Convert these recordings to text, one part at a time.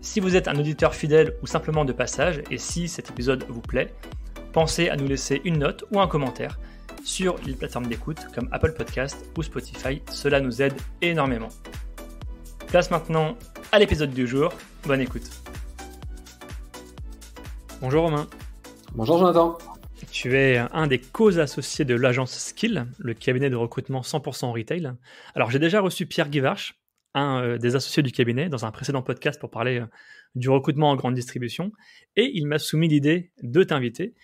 Si vous êtes un auditeur fidèle ou simplement de passage, et si cet épisode vous plaît, pensez à nous laisser une note ou un commentaire sur les plateformes d'écoute comme Apple Podcast ou Spotify, cela nous aide énormément. Place maintenant à l'épisode du jour, bonne écoute. Bonjour Romain. Bonjour Jonathan. Tu es un des co-associés de l'agence Skill, le cabinet de recrutement 100% retail. Alors j'ai déjà reçu Pierre Guivarch, euh, des associés du cabinet dans un précédent podcast pour parler euh, du recrutement en grande distribution. Et il m'a soumis l'idée de t'inviter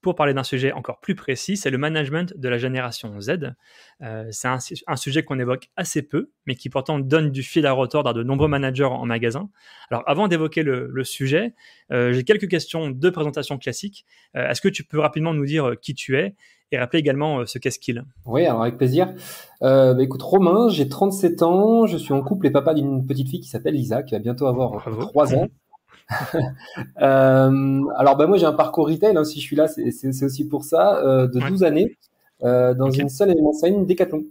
pour parler d'un sujet encore plus précis, c'est le management de la génération Z. Euh, c'est un, sujet qu'on évoque assez peu, mais qui pourtant donne du fil à retordre à de nombreux managers en magasin. Alors avant d'évoquer le, sujet, j'ai quelques questions de présentation classique. Est-ce que tu peux rapidement nous dire qui tu es et rappeler également euh, ce qu'est Skill. Oui, alors avec plaisir. Euh, bah, écoute, Romain, j'ai 37 ans, je suis en couple et papa d'une petite fille qui s'appelle Lisa, qui va bientôt avoir 3 ans. euh, alors bah moi j'ai un parcours retail, hein, si je suis là c'est aussi pour ça, euh, de 12 années, euh, dans une seule enseigne Decathlon.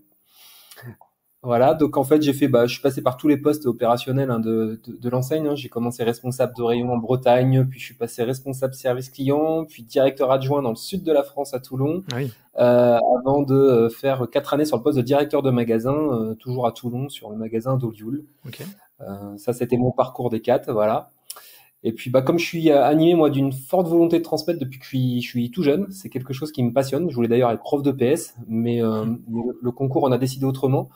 Voilà, donc en fait j'ai fait, bah, je suis passé par tous les postes opérationnels hein, de, de, de l'enseigne. Hein. J'ai commencé responsable de rayon en Bretagne, puis je suis passé responsable service client, puis directeur adjoint dans le sud de la France à Toulon, ah euh, avant de euh, faire quatre années sur le poste de directeur de magasin, euh, toujours à Toulon sur le magasin d'Olioul. Okay. Euh, ça c'était mon parcours des quatre, voilà. Et puis, bah, comme je suis animé moi d'une forte volonté de transmettre depuis que je suis, je suis tout jeune, c'est quelque chose qui me passionne. Je voulais d'ailleurs être prof de PS, mais, euh, le, concours en a décidé autrement.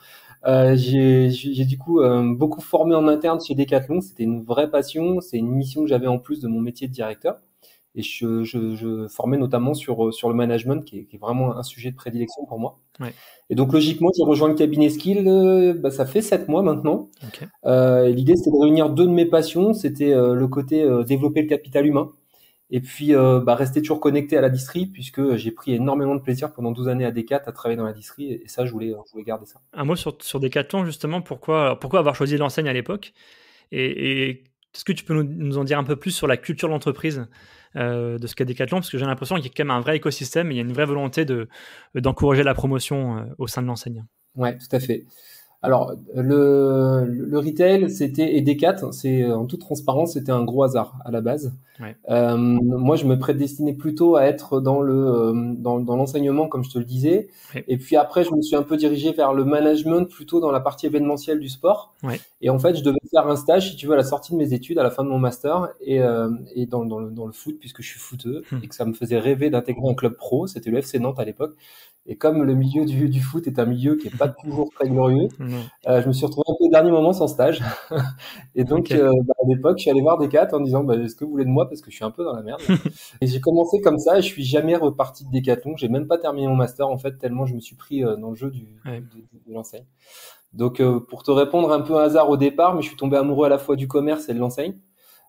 Euh, j'ai du coup euh, beaucoup formé en interne chez Decathlon. C'était une vraie passion. C'est une mission que j'avais en plus de mon métier de directeur. Et je, je, je formais notamment sur, sur le management, qui est, qui est, vraiment un sujet de prédilection pour moi. Ouais. Et donc logiquement, j'ai rejoint le cabinet Skill. Euh, bah, ça fait sept mois maintenant. Okay. Euh, L'idée, c'était de réunir deux de mes passions. C'était le côté développer le capital humain et puis, euh, bah, rester toujours connecté à la distrie, puisque j'ai pris énormément de plaisir pendant 12 années à Decat à travailler dans la distrie, et ça, je voulais, je voulais garder ça. Un mot sur, sur Decathlon, justement, pourquoi, pourquoi avoir choisi l'enseigne à l'époque? Et, est-ce que tu peux nous, en dire un peu plus sur la culture de l'entreprise euh, de ce qu'est Decathlon? Parce que j'ai l'impression qu'il y a quand même un vrai écosystème, et il y a une vraie volonté de, d'encourager la promotion euh, au sein de l'enseigne. Ouais, tout à fait. Alors, le, le retail, c'était et Decat, c'est en toute transparence, c'était un gros hasard à la base. Euh, moi, je me prédestinais plutôt à être dans le euh, dans, dans l'enseignement, comme je te le disais. Et puis après, je me suis un peu dirigé vers le management, plutôt dans la partie événementielle du sport. Et en fait, je devais faire un stage, si tu veux, à la sortie de mes études, à la fin de mon master, et, euh, et dans, dans, le, dans le foot, puisque je suis footeux, hmm. et que ça me faisait rêver d'intégrer un club pro. C'était le FC Nantes à l'époque. Et comme le milieu du, du, foot est un milieu qui est pas toujours très glorieux, euh, je me suis retrouvé un peu au dernier moment sans stage. et donc, euh, bah, à l'époque, je suis allé voir des en disant bah, Est-ce que vous voulez de moi? Parce que je suis un peu dans la merde. et j'ai commencé comme ça et je suis jamais reparti de Decathlon. J'ai même pas terminé mon master en fait, tellement je me suis pris euh, dans le jeu du, de, l'enseigne. Donc, pour te répondre un peu un hasard au départ, mais je suis tombé amoureux à la fois du commerce et de l'enseigne.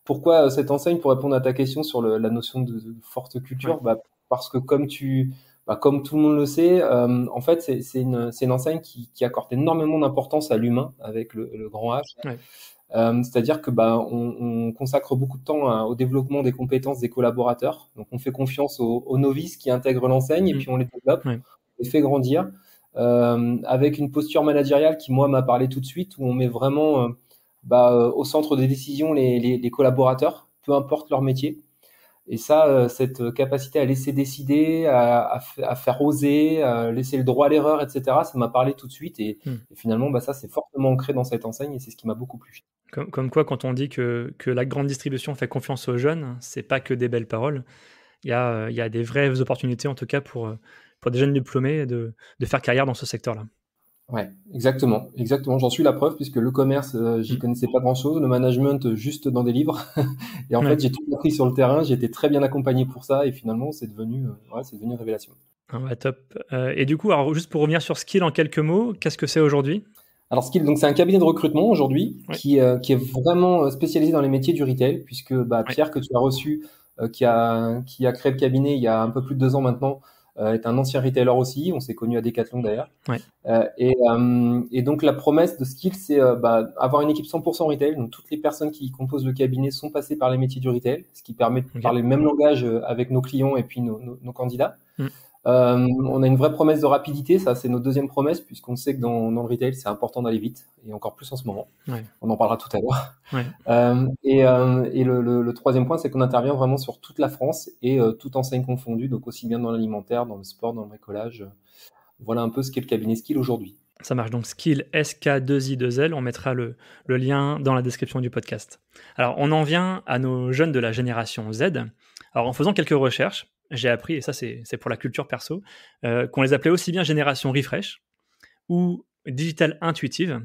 Pourquoi cette enseigne? Pour répondre à ta question sur le, la notion de, de forte culture, bah, parce que comme tu bah, comme tout le monde le sait, euh, en fait, c'est une, une, enseigne qui, qui accorde énormément d'importance à l'humain avec le, le, grand H. Ouais. Euh, C'est-à-dire que bah, on, on, consacre beaucoup de temps à, au développement des compétences des collaborateurs. Donc, on fait confiance aux, aux novices qui intègrent l'enseigne et mmh. puis on les développe, ouais. on les fait grandir euh, avec une posture managériale qui, moi, m'a parlé tout de suite, où on met vraiment euh, bah, au centre des décisions les, les, les collaborateurs, peu importe leur métier. Et ça, euh, cette capacité à laisser décider, à, à, faire oser, à laisser le droit à l'erreur, etc., ça m'a parlé tout de suite. Et, hmm. et finalement, bah, ça, c'est fortement ancré dans cette enseigne et c'est ce qui m'a beaucoup plu. Comme, comme, quoi, quand on dit que, que, la grande distribution fait confiance aux jeunes, c'est pas que des belles paroles. Il y a, il y a des vraies opportunités, en tout cas, pour, pour des jeunes diplômés de, de faire carrière dans ce secteur-là. Ouais, exactement, exactement. J'en suis la preuve puisque le commerce, euh, j'y mm. connaissais pas grand-chose, le management euh, juste dans des livres. et en fait, j'ai tout appris sur le terrain. J'ai été très bien accompagné pour ça et finalement, c'est devenu, euh, ouais, c'est devenu une révélation. Ah top. Euh, et du coup, alors juste pour revenir sur Skill en quelques mots, qu'est-ce que c'est aujourd'hui? Alors Skill, donc c'est un cabinet de recrutement aujourd'hui ouais. qui, qui est vraiment spécialisé dans les métiers du retail puisque bah, Pierre que tu as reçu qui, a, qui a créé le cabinet il y a un peu plus de deux ans maintenant, est un ancien retailer aussi. On s'est connu à Decathlon d'ailleurs. et, et, donc la promesse de Skill, c'est bah, avoir une équipe 100% retail. Donc toutes les personnes qui composent le cabinet sont passées par les métiers du retail, ce qui permet de parler le même langage avec nos clients et puis nos, nos, candidats. Mm. Euh, on a une vraie promesse de rapidité, ça c'est notre deuxième promesse, puisqu'on sait que dans, le retail c'est important d'aller vite, et encore plus en ce moment. On en parlera tout à l'heure. Euh, et, euh, le, troisième point, c'est qu'on intervient vraiment sur toute la France et toute enseigne confondue, donc aussi bien dans l'alimentaire, dans le sport, dans le bricolage. Voilà un peu ce qu'est le cabinet Skill aujourd'hui. Ça marche donc Skill SK2I2L, on mettra le, le lien dans la description du podcast. Alors on en vient à nos jeunes de la génération Z. Alors en faisant quelques recherches, j'ai appris, et ça c'est pour la culture perso, euh, qu'on les appelait aussi bien génération refresh ou digital intuitive.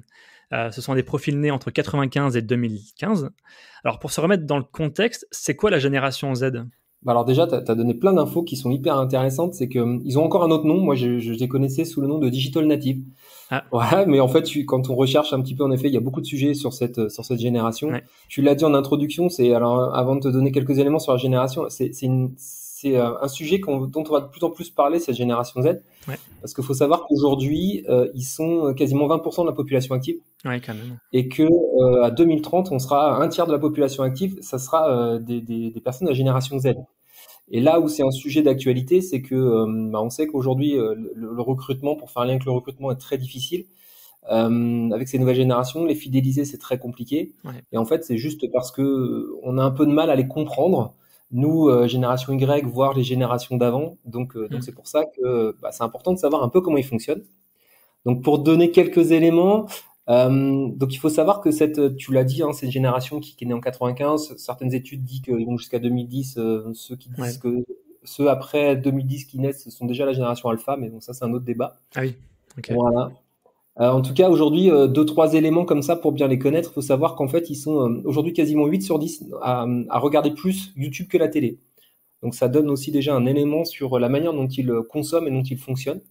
Euh, ce sont des profils nés entre 95 et 2015. Alors pour se remettre dans le contexte, c'est quoi la génération Z? Bah alors déjà, tu as, donné plein d'infos qui sont hyper intéressantes. C'est qu'ils hum, ont encore un autre nom. Moi, je, je, les connaissais sous le nom de Digital Native. Ah. Ouais, mais en fait, quand on recherche un petit peu, en effet, il y a beaucoup de sujets sur cette sur cette génération. Tu l'as dit en introduction. C'est alors avant de te donner quelques éléments sur la génération, c'est une c'est euh, un sujet dont on va de plus en plus parler, cette génération Z. Parce qu'il faut savoir qu'aujourd'hui, euh, ils sont euh, quasiment 20% de la population active. Et que à 2030, on sera un tiers de la population active, ça sera des, personnes de la génération Z. Et là où c'est un sujet d'actualité, c'est que bah, on sait qu'aujourd'hui, le, recrutement, pour faire un lien avec le recrutement, est très difficile. avec ces nouvelles générations, les fidéliser, c'est très compliqué. Et en fait, c'est juste parce que on a un peu de mal à les comprendre nous, euh, génération Y, voire les générations d'avant. Donc, euh, donc mm. c'est pour ça que bah, c'est important de savoir un peu comment ils fonctionnent. Donc, pour donner quelques éléments, euh, donc il faut savoir que cette, tu l'as dit, hein, cette génération qui, qui, est née en 95, certaines études disent qu'ils vont jusqu'à 2010. ceux qui disent que ceux après 2010 qui naissent sont déjà la génération alpha, mais bon, ça c'est un autre débat. Ah oui. Voilà. Euh, en tout cas, aujourd'hui, euh, deux, trois éléments comme ça pour bien les connaître. Il faut savoir qu'en fait, ils sont euh, aujourd'hui quasiment 8 sur 10 à, regarder plus YouTube que la télé. Donc ça donne aussi déjà un élément sur la manière dont ils consomment et dont ils fonctionnent.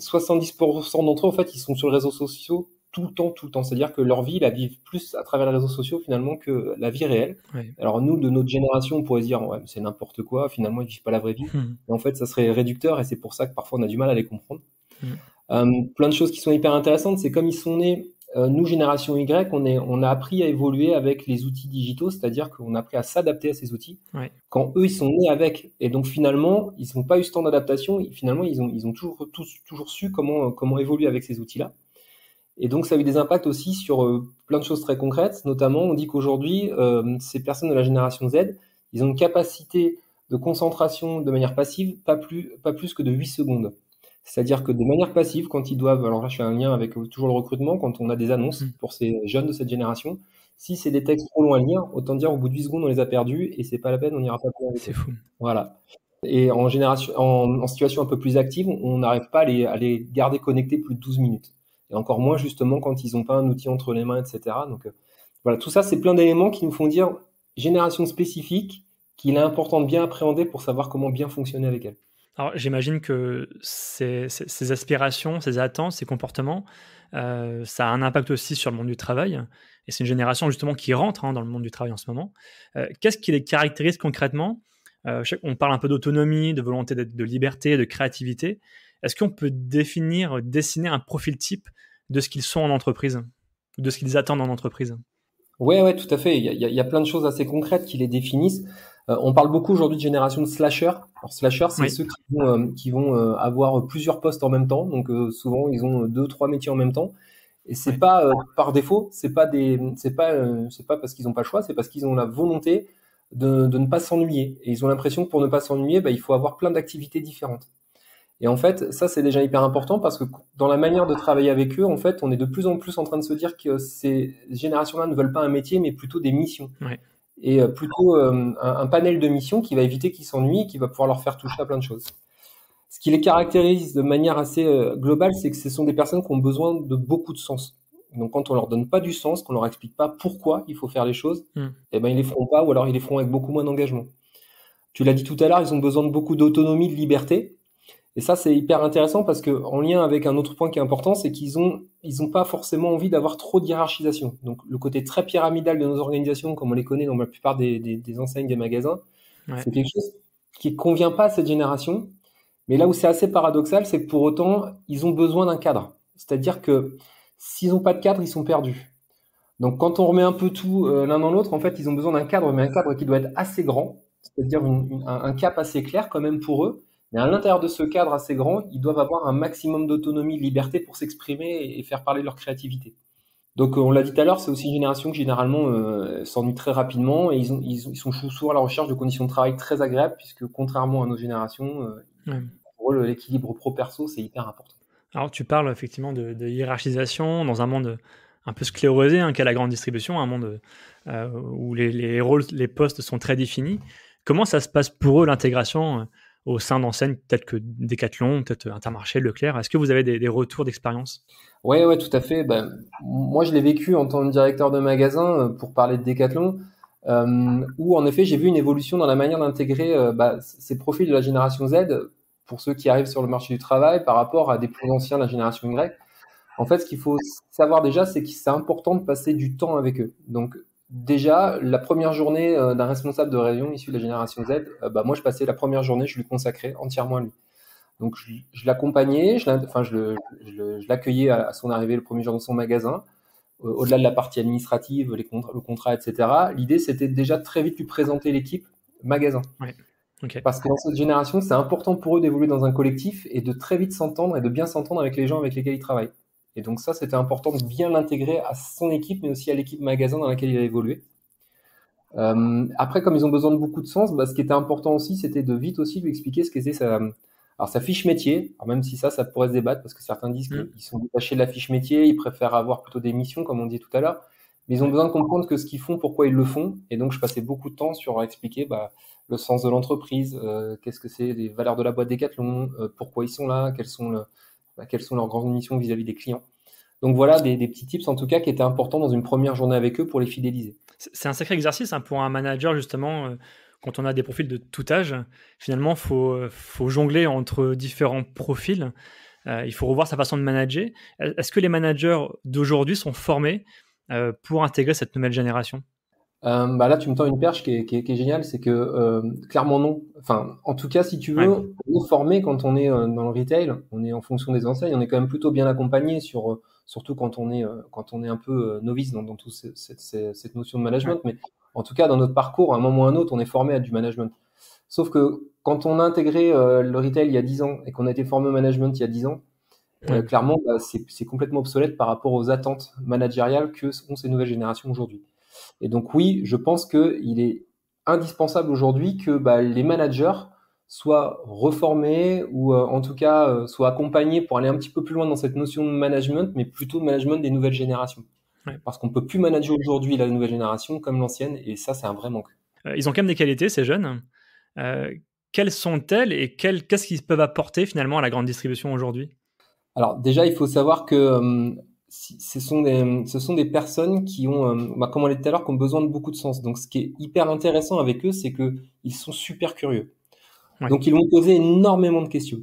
70% d'entre eux, en fait, ils sont sur les réseaux sociaux tout le temps, tout le temps. C'est-à-dire que leur vie, ils la vivent plus à travers les réseaux sociaux finalement que la vie réelle. Alors nous, de notre génération, on pourrait se dire, ouais, c'est n'importe quoi, finalement, ils vivent pas la vraie vie. Hmm. Mais en fait, ça serait réducteur et c'est pour ça que parfois on a du mal à les comprendre. Hmm. Euh, plein de choses qui sont hyper intéressantes, c'est comme ils sont nés, euh, nous, génération Y, on, est, on a appris à évoluer avec les outils digitaux, c'est-à-dire qu'on a appris à s'adapter à ces outils. Quand eux, ils sont nés avec. Et donc, finalement, ils n'ont pas eu ce temps d'adaptation. Finalement, ils ont, ils ont toujours, tous, toujours su comment, comment évoluer avec ces outils-là. Et donc, ça a eu des impacts aussi sur euh, plein de choses très concrètes. Notamment, on dit qu'aujourd'hui, ces personnes de la génération Z, ils ont une capacité de concentration de manière passive, pas plus, pas plus que de 8 secondes. C'est-à-dire que de manière passive, quand ils doivent, alors là je fais un lien avec toujours le recrutement, quand on a des annonces mmh. pour ces jeunes de cette génération, si c'est des textes trop longs à lire, autant dire au bout de 8 secondes on les a perdus et c'est pas la peine, on n'ira pas plus C'est fou. Voilà. Et en, génération, en, situation un peu plus active, on n'arrive pas à les, à les, garder connectés plus de 12 minutes. Et encore moins justement quand ils n'ont pas un outil entre les mains, etc. Donc euh, voilà, tout ça c'est plein d'éléments qui nous font dire génération spécifique qu'il est important de bien appréhender pour savoir comment bien fonctionner avec elle. Alors, j'imagine que ces, aspirations, ces attentes, ces comportements, euh, ça a un impact aussi sur le monde du travail. Et c'est une génération justement qui rentre hein, dans le monde du travail en ce moment. Euh, qu'est-ce qui les caractérise concrètement? Euh, On parle un peu d'autonomie, de volonté de liberté, de créativité. Est-ce qu'on peut définir, dessiner un profil type de ce qu'ils sont en entreprise, de ce qu'ils attendent en entreprise? Ouais, ouais, tout à fait. Il y, a, plein de choses assez concrètes qui les définissent. Euh, on parle beaucoup aujourd'hui de génération de slasher. Alors slasher, c'est ceux qui vont, euh, qui vont euh, avoir plusieurs postes en même temps. Donc souvent, ils ont deux, trois métiers en même temps. Et c'est pas par défaut, c'est pas des, c'est pas, c'est pas parce qu'ils n'ont pas le choix, c'est parce qu'ils ont la volonté de, de ne pas s'ennuyer. Et ils ont l'impression que pour ne pas s'ennuyer, bah, il faut avoir plein d'activités différentes. Et en fait, ça c'est déjà hyper important parce que dans la manière de travailler avec eux, en fait, on est de plus en plus en train de se dire que ces générations-là ne veulent pas un métier, mais plutôt des missions et euh, plutôt euh, un, panel de missions qui va éviter qu'ils s'ennuient, qui va pouvoir leur faire toucher à plein de choses. Ce qui les caractérise de manière assez euh, globale, c'est que ce sont des personnes qui ont besoin de beaucoup de sens. Donc quand on leur donne pas du sens, qu'on leur explique pas pourquoi il faut faire les choses, hmm. eh ben ils les feront pas ou alors ils les feront avec beaucoup moins d'engagement. Tu l'as dit tout à l'heure, ils ont besoin de beaucoup d'autonomie, de liberté. Et ça, c'est hyper intéressant parce que en lien avec un autre point qui est important, c'est qu'ils ont ils ont pas forcément envie d'avoir trop de hiérarchisation. Donc le côté très pyramidal de nos organisations, comme on les connaît dans la plupart des, des, enseignes des magasins, C'est quelque chose qui convient pas à cette génération. Mais là où c'est assez paradoxal, c'est que pour autant, ils ont besoin d'un cadre. C'est-à-dire que s'ils n'ont pas de cadre, ils sont perdus. Donc quand on remet un peu tout euh, l'un dans l'autre, en fait, ils ont besoin d'un cadre, mais un cadre qui doit être assez grand, c'est-à-dire un, cap assez clair quand même pour eux. Mais à l'intérieur de ce cadre assez grand, ils doivent avoir un maximum d'autonomie, de liberté pour s'exprimer et faire parler leur créativité. Donc on l'a dit tout à l'heure, c'est aussi une génération qui généralement euh, s'ennuie très rapidement et ils, ont, ils, sont souvent à la recherche de conditions de travail très agréables puisque contrairement à nos générations, euh, pour eux l'équilibre pro-perso c'est hyper important. Alors tu parles effectivement de, de hiérarchisation dans un monde un peu sclérosé hein, qu'est la grande distribution, un monde euh, où les, rôles, les postes sont très définis. Comment ça se passe pour eux l'intégration euh, au sein d'enseignes peut-être que Decathlon, peut-être Intermarché, Leclerc Est-ce que vous avez des, retours d'expérience? Oui, ouais, tout à fait. Ben, moi, je l'ai vécu en tant que directeur de magasin euh, pour parler de Decathlon, où en effet, j'ai vu une évolution dans la manière d'intégrer bah, ces profils de la génération Z pour ceux qui arrivent sur le marché du travail par rapport à des plus anciens de la génération Y. En fait, ce qu'il faut savoir déjà, c'est que c'est important de passer du temps avec eux. Donc, déjà, la première journée euh, d'un responsable de région issu de la génération Z, euh, bah, moi, je passais la première journée, je lui consacrais entièrement à lui. Donc, je, l'accompagnais, je, enfin, je, l'accueillais à, son arrivée le premier jour dans son magasin. Au-delà de la partie administrative, les le contrat, etc. L'idée, c'était déjà très vite lui présenter l'équipe magasin. Parce que dans cette génération, c'est important pour eux d'évoluer dans un collectif et de très vite s'entendre et de bien s'entendre avec les gens avec lesquels ils travaillent. Et donc ça, c'était important de bien l'intégrer à son équipe, mais aussi à l'équipe magasin dans laquelle il a évolué. Euh, après, comme ils ont besoin de beaucoup de sens, bah, ce qui était important aussi, c'était de vite aussi lui expliquer ce qu'était sa, alors sa fiche métier. Alors même si ça, ça pourrait se débattre parce que certains disent mm. qu'ils sont détachés de la fiche métier, ils préfèrent avoir plutôt des missions, comme on dit tout à l'heure. Mais ils ont besoin de comprendre que ce qu'ils font, pourquoi ils le font. Et donc, je passais beaucoup de temps sur expliquer bah, le sens de l'entreprise, euh, qu'est-ce que c'est, les valeurs de la boîte Decathlon, euh, pourquoi ils sont là, quelles sont le, bah, quelles sont leurs grandes missions vis-à-vis des clients. Donc voilà des, petits tips en tout cas qui étaient importants dans une première journée avec eux pour les fidéliser. C'est un sacré exercice hein, pour un manager justement. Euh, quand on a des profils de tout âge, finalement, il faut, faut, jongler entre différents profils. Euh, il faut revoir sa façon de manager. Est-ce que les managers d'aujourd'hui sont formés euh, pour intégrer cette nouvelle génération? Bah là, tu me tends une perche qui est, qui géniale, c'est que clairement non. Enfin, en tout cas, si tu veux, on est formé quand on est dans le retail, on est en fonction des enseignes, on est quand même plutôt bien accompagné sur surtout quand on est, euh, quand on est un peu euh, novice dans, dans toute cette, notion de management. Mais en tout cas, dans notre parcours, à un moment ou à un autre, on est formé à du management. Sauf que quand on a intégré euh, le retail il y a 10 ans et qu'on a été formé au management il y a 10 ans, clairement, bah, c'est complètement obsolète par rapport aux attentes managériales que ont ces nouvelles générations aujourd'hui. Et donc oui, je pense qu'il est indispensable aujourd'hui que bah, les managers soit reformé ou euh, en tout cas euh, soit accompagné pour aller un petit peu plus loin dans cette notion de management, mais plutôt management des nouvelles générations. Parce qu'on peut plus manager aujourd'hui la nouvelle génération comme l'ancienne, et ça, c'est un vrai manque. Euh, ils ont quand même des qualités, ces jeunes. quelles sont-elles et qu'est-ce qu'ils peuvent apporter finalement à la grande distribution aujourd'hui? Alors déjà, il faut savoir que ce, sont des, ce sont des personnes qui ont, bah, comme on l'a dit tout à l'heure, qui ont besoin de beaucoup de sens. Donc ce qui est hyper intéressant avec eux, c'est qu'ils sont super curieux. Donc ils vont poser énormément de questions.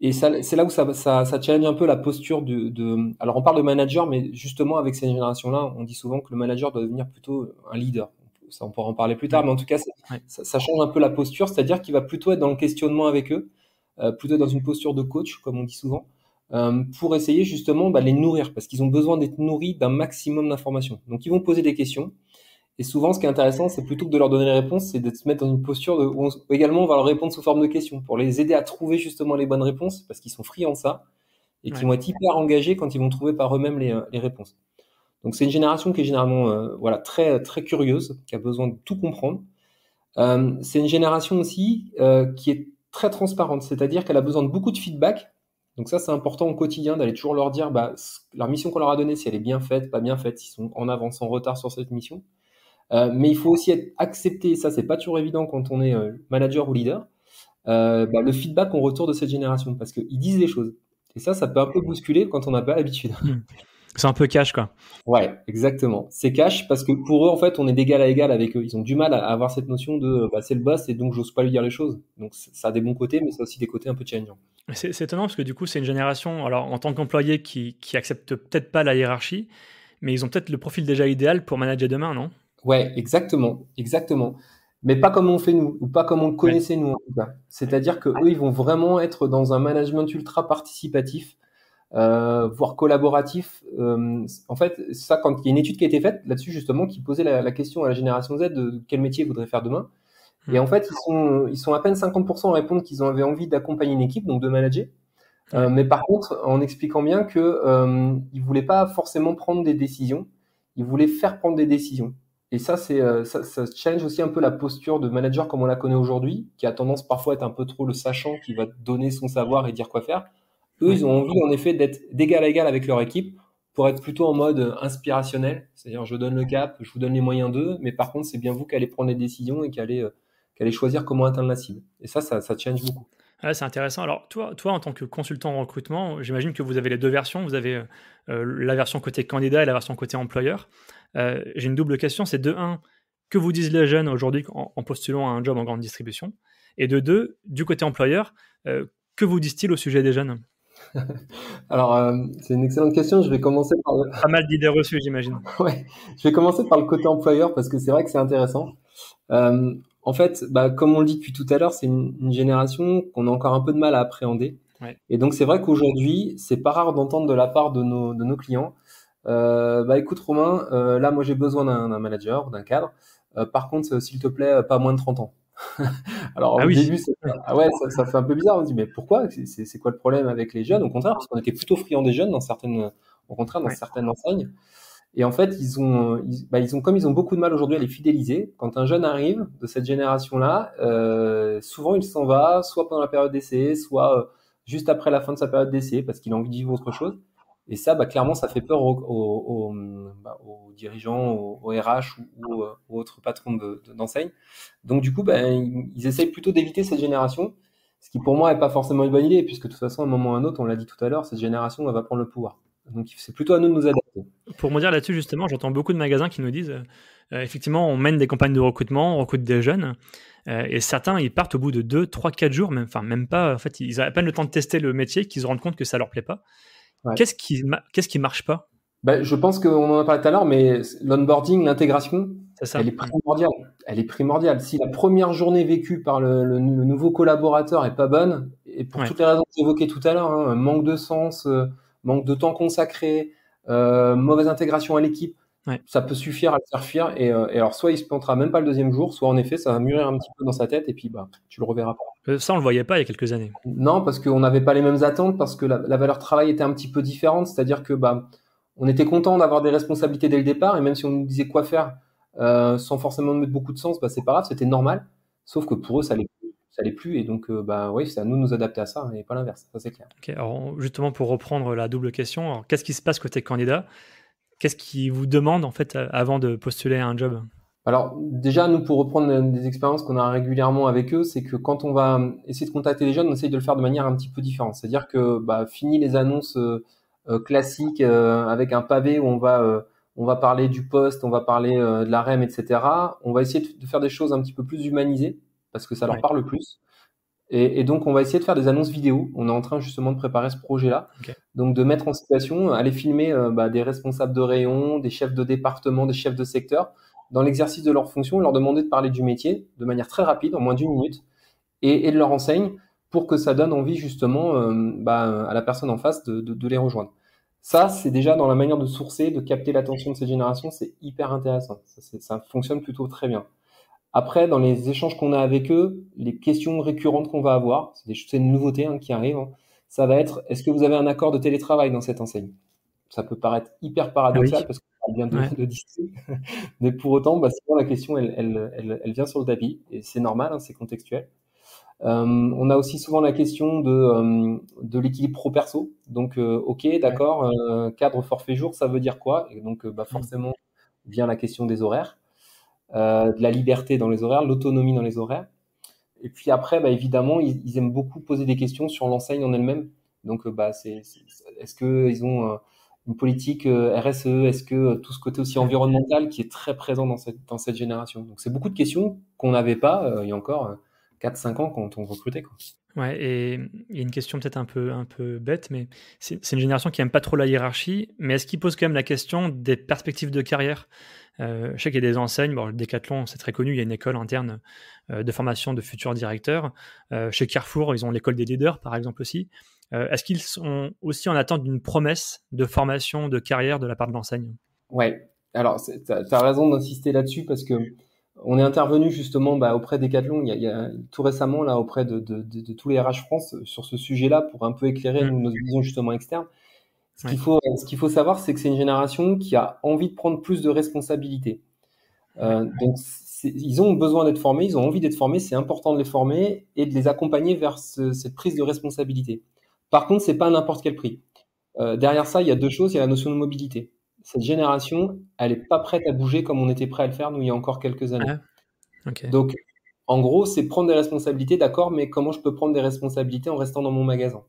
Et c'est là où ça, ça, ça, challenge un peu la posture de, de, Alors on parle de manager, mais justement avec ces générations-là, on dit souvent que le manager doit devenir plutôt un leader. Ça, on pourra en parler plus tard, mais en tout cas, ça, ça, change un peu la posture, c'est-à-dire qu'il va plutôt être dans le questionnement avec eux, euh, plutôt dans une posture de coach, comme on dit souvent, euh, pour essayer justement bah, les nourrir, parce qu'ils ont besoin d'être nourris d'un maximum d'informations. Donc ils vont poser des questions, et souvent, ce qui est intéressant, c'est plutôt que de leur donner les réponses, c'est de se mettre dans une posture de, où également on va leur répondre sous forme de questions pour les aider à trouver justement les bonnes réponses parce qu'ils sont friands de ça et qui vont être hyper engagés quand ils vont trouver par eux-mêmes les, euh, les, réponses. Donc c'est une génération qui est généralement euh, voilà très très curieuse, qui a besoin de tout comprendre. Euh, c'est une génération aussi euh, qui est très transparente, c'est-à-dire qu'elle a besoin de beaucoup de feedback. Donc ça c'est important au quotidien d'aller toujours leur dire bah, leur mission qu'on leur a donnée, si elle est bien faite, pas bien faite, s'ils sont en avance, en retard sur cette mission. Euh, mais il faut aussi être accepté, ça c'est pas toujours évident quand on est euh, manager ou leader, euh, bah, le feedback qu'on retourne de cette génération, parce qu'ils disent les choses. Et ça, ça peut un peu bousculer quand on n'a pas l'habitude. C'est un peu cash, quoi. Ouais, exactement. C'est cash parce que pour eux, en fait, on est d'égal à égal avec eux. Ils ont du mal à avoir cette notion de bah, c'est le boss et donc j'ose pas lui dire les choses. Donc ça a des bons côtés, mais ça a aussi des côtés un peu challengeants. C'est étonnant parce que du coup, c'est une génération, alors en tant qu'employé, qui, qui accepte peut-être pas la hiérarchie, mais ils ont peut-être le profil déjà idéal pour manager demain, non? Ouais, exactement, exactement. mais pas comme on fait nous, ou pas comme on le connaissait nous en tout cas. C'est-à-dire que eux, ils vont vraiment être dans un management ultra participatif, euh, voire collaboratif. Euh, en fait, ça, quand il y a une étude qui a été faite là-dessus justement, qui posait la, question à la génération Z de quel métier ils voudraient faire demain. Et en fait, ils sont, ils sont à peine 50% à répondre qu'ils avaient envie d'accompagner une équipe, donc de manager. Euh, mais par contre, en expliquant bien que euh, ils voulaient pas forcément prendre des décisions, ils voulaient faire prendre des décisions. Et ça, c'est ça, ça, change aussi un peu la posture de manager comme on la connaît aujourd'hui, qui a tendance parfois à être un peu trop le sachant, qui va donner son savoir et dire quoi faire. Eux, ils ont envie en effet d'être d'égal à égal avec leur équipe pour être plutôt en mode inspirationnel, c'est-à-dire je donne le cap, je vous donne les moyens d'eux, mais par contre c'est bien vous qui allez prendre les décisions et qui allez, qui allez choisir comment atteindre la cible. Et ça, ça, ça change beaucoup. Ah, c'est intéressant. Alors, toi, toi, en tant que consultant en recrutement, j'imagine que vous avez les deux versions. Vous avez euh, la version côté candidat et la version côté employeur. Euh, j'ai une double question. C'est de un, que vous disent les jeunes aujourd'hui en, postulant à un job en grande distribution? Et de deux, du côté employeur, euh, que vous disent-ils au sujet des jeunes? Alors, c'est une excellente question. Je vais commencer par. Pas mal d'idées reçues, j'imagine. ouais. Je vais commencer par le côté employeur parce que c'est vrai que c'est intéressant. En fait, bah, comme on le dit depuis tout à l'heure, c'est une, génération qu'on a encore un peu de mal à appréhender. Et donc, c'est vrai qu'aujourd'hui, c'est pas rare d'entendre de la part de nos, de nos clients, euh, bah écoute Romain, euh, là, moi j'ai besoin d'un manager, d'un cadre. Euh, par contre, s'il te plaît, pas moins de 30 ans. Alors ah au début, ah ouais, ça, ça, fait un peu bizarre. On se dit mais pourquoi? C'est quoi le problème avec les jeunes? Au contraire, parce qu'on était plutôt friands des jeunes dans certaines, au contraire, dans certaines enseignes. Et en fait, ils ont, bah, ils ont, comme ils ont beaucoup de mal aujourd'hui à les fidéliser, quand un jeune arrive de cette génération-là, euh, souvent il s'en va, soit pendant la période d'essai, soit euh, juste après la fin de sa période d'essai, parce qu'il a envie de vivre autre chose. Et ça, bah, clairement, ça fait peur aux, aux, bah, aux dirigeants, aux, RH ou, aux, autres patrons d'enseigne. De, Donc, du coup, bah, ils, essayent plutôt d'éviter cette génération, ce qui pour moi n'est pas forcément une bonne idée, puisque de toute façon, à un moment ou à un autre, on l'a dit tout à l'heure, cette génération va prendre le pouvoir. Donc c'est plutôt à nous de nous adapter. Pour me dire là-dessus, justement, j'entends beaucoup de magasins qui nous disent euh, effectivement, on mène des campagnes de recrutement, on recrute des jeunes, euh, et certains, ils partent au bout de 2, 3, 4 jours, même, même pas, en fait, ils ont à peine le temps de tester le métier, qu'ils se rendent compte que ça leur plaît pas. Qu'est-ce qui, qu'est-ce qui marche pas? Ben, Je pense qu'on en a parlé tout à l'heure, mais l'onboarding, l'intégration, elle est primordiale. Elle est primordiale. Si la première journée vécue par le, nouveau collaborateur est pas bonne, et pour toutes les raisons que évoquées tout à l'heure, hein, manque de sens, euh, manque de temps consacré, euh, mauvaise intégration à l'équipe, ça peut suffire à le faire fuir. Euh, et, alors, soit il se plantera même pas le deuxième jour, soit en effet, ça va mûrir un petit peu dans sa tête et puis bah, tu le reverras pas. Euh, ça, on le voyait pas il y a quelques années. Non, parce qu'on n'avait pas les mêmes attentes, parce que la, valeur travail était un petit peu différente. C'est-à-dire que bah, on était content d'avoir des responsabilités dès le départ, et même si on nous disait quoi faire sans forcément mettre beaucoup de sens, bah, c'est pas grave, c'était normal. Sauf que pour eux, ça allait ça l'est plus. Et donc, euh, bah, oui, c'est à nous de nous adapter à ça et pas l'inverse. Ça, c'est clair. alors, justement, pour reprendre la double question, qu'est-ce qui se passe côté candidat? Qu'est-ce qu'ils vous demandent en fait avant de postuler à un job? Alors déjà, nous, pour reprendre des expériences qu'on a régulièrement avec eux, c'est que quand on va essayer de contacter les jeunes, on essaye de le faire de manière un petit peu différente. C'est-à-dire que bah, fini les annonces euh, euh, classiques avec un pavé où on va on va parler du poste, on va parler de la REM, etc. On va essayer de faire des choses un petit peu plus humanisées parce que ça leur parle plus. Et, donc, on va essayer de faire des annonces vidéo. On est en train justement de préparer ce projet-là. Donc, de mettre en situation, aller filmer euh, bah, des responsables de rayon, des chefs de département, des chefs de secteur, dans l'exercice de leur fonction, leur demander de parler du métier de manière très rapide, en moins d'une minute, et, de leur enseigne pour que ça donne envie justement euh, bah, à la personne en face de, les rejoindre. Ça, c'est déjà dans la manière de sourcer, de capter l'attention de cette génération, c'est hyper intéressant. ça fonctionne plutôt très bien. Après, dans les échanges qu'on a avec eux, les questions récurrentes qu'on va avoir, c'est des une nouveauté hein, qui arrive, hein, ça va être est-ce que vous avez un accord de télétravail dans cette enseigne? Ça peut paraître hyper paradoxal ah parce qu'on parle bien de, de mais pour autant, bah, souvent la question, elle, elle, elle, vient sur le tapis et c'est normal, hein, c'est contextuel. Euh, on a aussi souvent la question de, euh, de l'équilibre pro-perso. Donc, euh, ok, d'accord, cadre forfait jour, ça veut dire quoi? Et donc, bah, mmh. forcément, vient la question des horaires. Euh, de la liberté dans les horaires, l'autonomie dans les horaires. Et puis après, bah, évidemment, ils, aiment beaucoup poser des questions sur l'enseigne en elle-même. Donc, euh, bah, est-ce qu'ils ont euh, une politique RSE Est-ce que tout ce côté aussi environnemental qui est très présent dans cette, dans cette génération? Donc, c'est beaucoup de questions qu'on n'avait pas a encore 4-5 ans quand on recrutait. Quoi. Ouais, et il y a une question peut-être un peu, un peu bête, mais c'est une génération qui n'aime pas trop la hiérarchie, mais est-ce qu'il pose quand même la question des perspectives de carrière? Euh, Je sais qu'il y a des enseignes, bon, Decathlon, c'est très connu, il y a une école interne euh, de formation de futurs directeurs. Euh, chez Carrefour, ils ont l'école des leaders, par exemple, aussi. est-ce qu'ils sont aussi en attente d'une promesse de formation, de carrière de la part de l'enseigne? Ouais, alors tu as, raison d'insister là-dessus parce que on est intervenu justement bah, auprès des il il y a tout récemment là auprès de, de, de, tous les RH France sur ce sujet-là pour un peu éclairer mmh. nos visions justement externes. Ce qu'il faut, ce qu'il faut savoir, c'est que c'est une génération qui a envie de prendre plus de responsabilités. Euh, donc, ils ont besoin d'être formés, ils ont envie d'être formés, c'est important de les former et de les accompagner vers cette prise de responsabilité. Par contre, c'est pas à n'importe quel prix. Euh, derrière ça, il y a deux choses. Il y a la notion de mobilité cette génération, elle n'est pas prête à bouger comme on était prêt à le faire nous il y a encore quelques années. Ah, Donc, en gros, c'est prendre des responsabilités, d'accord, mais comment je peux prendre des responsabilités en restant dans mon magasin?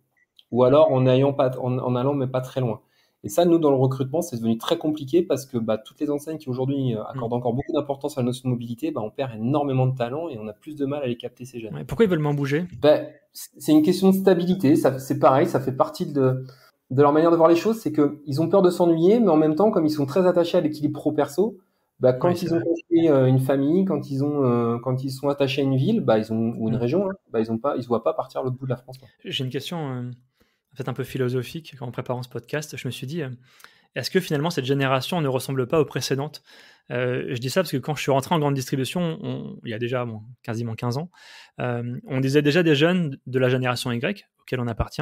Ou alors en, ayant pas, en, allant, mais pas très loin. Et ça, nous, dans le recrutement, c'est devenu très compliqué parce que bah, toutes les enseignes qui aujourd'hui euh, accordent mm. encore beaucoup d'importance à la notion de mobilité, bah, on perd énormément de talent et on a plus de mal à les capter ces jeunes. pourquoi ils veulent moins bouger? Bah, C'est une question de stabilité. C'est pareil, ça fait partie de, de leur manière de voir les choses, c'est qu'ils ont peur de s'ennuyer, mais en même temps, comme ils sont très attachés à l'équilibre pro-perso, bah, quand ils ont construit euh, une famille, quand ils ont, euh, quand ils sont attachés à une ville, bah, ils ont ou une mm. région, hein, bah, ils ont pas, ils se voient pas partir l'autre bout de la France. J'ai une question euh, peut-être un peu philosophique en préparant ce podcast. Je me suis dit, est-ce que finalement cette génération ne ressemble pas aux précédentes? Je dis ça parce que quand je suis rentré en grande distribution, il y a déjà quasiment 15 ans, on disait déjà des jeunes de la génération Y, auquel on appartient,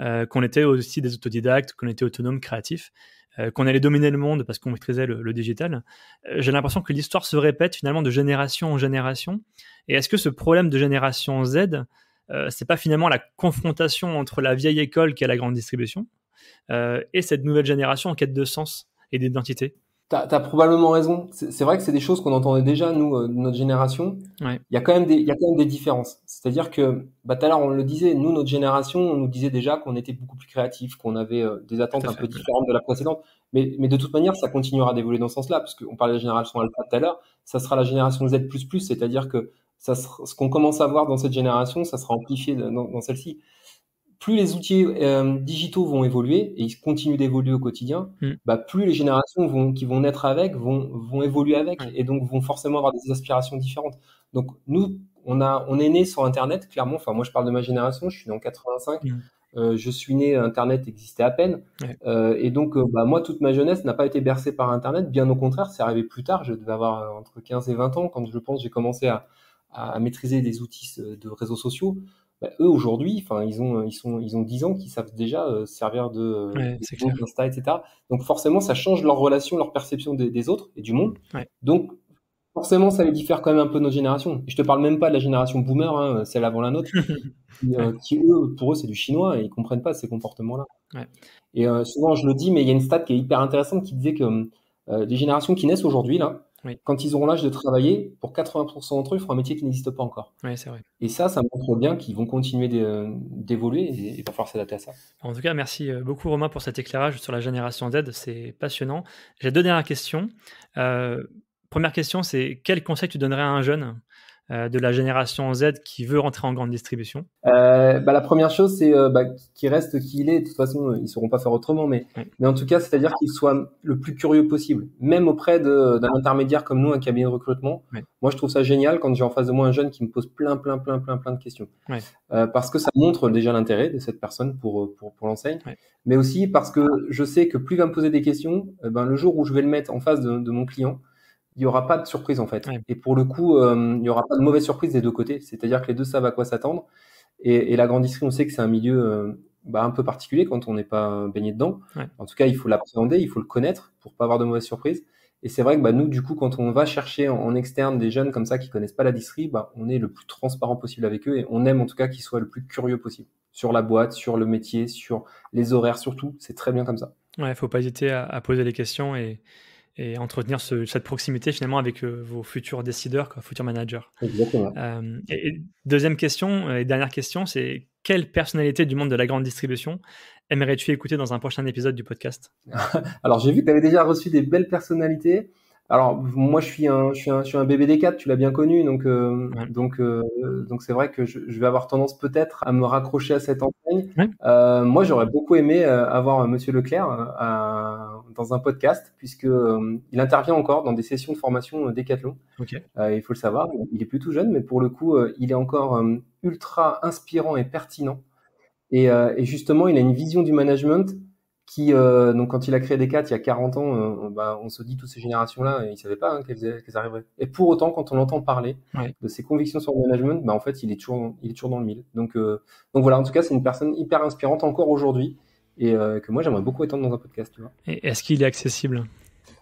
euh, qu'on était aussi des autodidactes, qu'on était autonomes, créatifs, euh, qu'on allait dominer le monde parce qu'on maîtrisait le, digital. Euh, j'ai l'impression que l'histoire se répète finalement de génération en génération. Et est-ce que ce problème de génération Z, c'est pas finalement la confrontation entre la vieille école qui est la grande distribution et cette nouvelle génération en quête de sens et d'identité? T'as as probablement raison. C'est vrai que c'est des choses qu'on entendait déjà nous, euh, notre génération. Il y a quand même des, il y a quand même des différences. C'est-à-dire que, bah, tout à l'heure on le disait, nous notre génération, on nous disait déjà qu'on était beaucoup plus créatifs, qu'on avait euh, des attentes un peu différentes de la précédente. Mais, mais de toute manière, ça continuera d'évoluer dans ce sens-là, parce qu'on parlait de la génération alpha tout à l'heure. Ça sera la génération Z++, c'est-à-dire que ça ce qu'on commence à voir dans cette génération, ça sera amplifié dans, dans celle-ci plus les outils euh, digitaux vont évoluer et ils continuent d'évoluer au quotidien, mm. bah, plus les générations vont, qui vont naître avec vont, vont évoluer avec et donc vont forcément avoir des aspirations différentes. Donc nous, on, a, on est né sur Internet, clairement. Enfin, moi, je parle de ma génération, je suis né en 85. Mm. Euh, je suis né, Internet existait à peine. Euh, et donc, bah, moi, toute ma jeunesse n'a pas été bercée par Internet. Bien au contraire, c'est arrivé plus tard. Je devais avoir entre 15 et 20 ans quand je pense j'ai commencé à, à maîtriser des outils de réseaux sociaux. Bah, eux aujourd'hui, enfin ils ont ils sont ils ont 10 ans qu'ils savent déjà euh, servir de euh, Insta, etc. Donc forcément ça change leur relation, leur perception des, autres et du monde. Donc forcément ça les diffère quand même un peu de nos générations. Et je te parle même pas de la génération boomer, hein, celle avant la nôtre, euh, qui, eux pour eux c'est du chinois et ils comprennent pas ces comportements-là. Et souvent je le dis, mais il y a une stat qui est hyper intéressante qui disait que les générations qui naissent aujourd'hui là, quand ils auront l'âge de travailler, pour 80% d'entre eux, ils feront un métier qui n'existe pas encore. c'est vrai. Et ça, ça montre bien qu'ils vont continuer d'évoluer et il va falloir s'adapter à ça. En tout cas, merci euh, beaucoup Romain pour cet éclairage sur la génération Z. C'est passionnant. J'ai deux dernières questions. Euh, première question, c'est quel conseil tu donnerais à un jeune? De la génération Z qui veut rentrer en grande distribution euh, bah, La première chose, c'est euh, bah, qu'il reste qui il est. De toute façon, ils ne sauront pas faire autrement. Mais, mais en tout cas, c'est-à-dire qu'il soit le plus curieux possible, même auprès d'un intermédiaire comme nous, un cabinet de recrutement. Moi, je trouve ça génial quand j'ai en face de moi un jeune qui me pose plein, plein, plein, plein, plein de questions. parce que ça montre déjà l'intérêt de cette personne pour, pour, pour l'enseigne. Mais aussi parce que je sais que plus il va me poser des questions, ben, le jour où je vais le mettre en face de, de mon client, il n'y aura pas de surprise en fait. Et pour le coup, euh, il n'y aura pas de mauvaise surprise des deux côtés. C'est-à-dire que les deux savent à quoi s'attendre. Et, et, la grande on sait que c'est un milieu euh, bah, un peu particulier quand on n'est pas baigné dedans. En tout cas, il faut l'appréhender, il faut le connaître pour pas avoir de mauvaises surprises. Et c'est vrai que bah, nous, du coup, quand on va chercher en, externe des jeunes comme ça qui connaissent pas la distri, bah, on est le plus transparent possible avec eux et on aime en tout cas qu'ils soient le plus curieux possible sur la boîte, sur le métier, sur les horaires surtout. C'est très bien comme ça. Ouais, faut pas hésiter à, à poser des questions et, et entretenir cette proximité finalement avec euh, vos futurs décideurs, quoi, futurs managers. Exactement. Euh, et, deuxième question euh, et dernière question, c'est quelle personnalité du monde de la grande distribution aimerais-tu écouter dans un prochain épisode du podcast? Alors j'ai vu que tu avais déjà reçu des belles personnalités. Alors moi je suis un je suis un je suis un BBD4, tu l'as bien connu donc euh, donc euh, donc c'est vrai que je, je, vais avoir tendance peut-être à me raccrocher à cette enseigne. Euh, moi j'aurais beaucoup aimé euh, avoir Monsieur Leclerc dans un podcast puisque il intervient encore dans des sessions de formation Décathlon. Okay. il faut le savoir, il est plutôt jeune mais pour le coup il est encore ultra inspirant et pertinent. Et, et justement il a une vision du management qui, euh, donc quand il a créé Decat il y a 40 ans, euh, bah, on se dit toutes ces générations-là, ils savaient pas hein, qu'elles, arriveraient. Et pour autant, quand on l'entend parler de ses convictions sur le management, bah, en fait, il est toujours, il est toujours dans le mille. Donc, euh, donc voilà, en tout cas, c'est une personne hyper inspirante encore aujourd'hui et que moi j'aimerais beaucoup étendre dans un podcast. Tu vois. Et est-ce qu'il est accessible?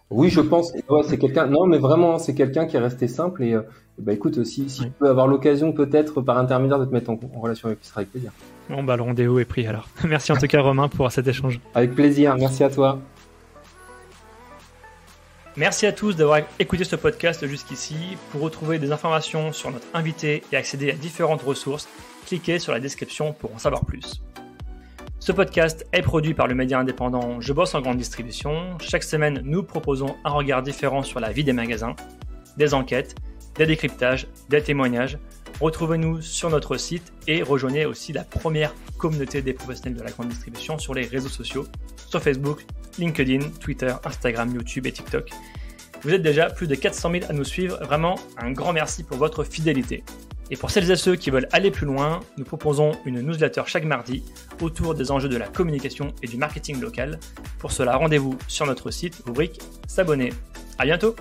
Oui, je pense. Ouais, c'est quelqu'un. Non, mais vraiment, c'est quelqu'un qui est resté simple. Et bah écoute, si, si tu peux avoir l'occasion, peut-être par intermédiaire, de te mettre en, relation avec lui, ce sera avec plaisir. Bon, bah, le rendez-vous est pris alors. Merci en tout cas, Romain, pour cet échange. Avec plaisir, merci à toi. Merci à tous d'avoir écouté ce podcast jusqu'ici. Pour retrouver des informations sur notre invité et accéder à différentes ressources, cliquez sur la description pour en savoir plus. Ce podcast est produit par le média indépendant Je bosse en grande distribution. Chaque semaine, nous proposons un regard différent sur la vie des magasins, des enquêtes, des décryptages, des témoignages Retrouvez-nous sur notre site et rejoignez aussi la première communauté des professionnels de la grande distribution sur les réseaux sociaux, sur Facebook, LinkedIn, Twitter, Instagram, YouTube et TikTok. Vous êtes déjà plus de 400 000 à nous suivre, vraiment un grand merci pour votre fidélité. Et pour celles et ceux qui veulent aller plus loin, nous proposons une newsletter chaque mardi autour des enjeux de la communication et du marketing local. Pour cela, rendez-vous sur notre site, rubrique S'abonner. À bientôt!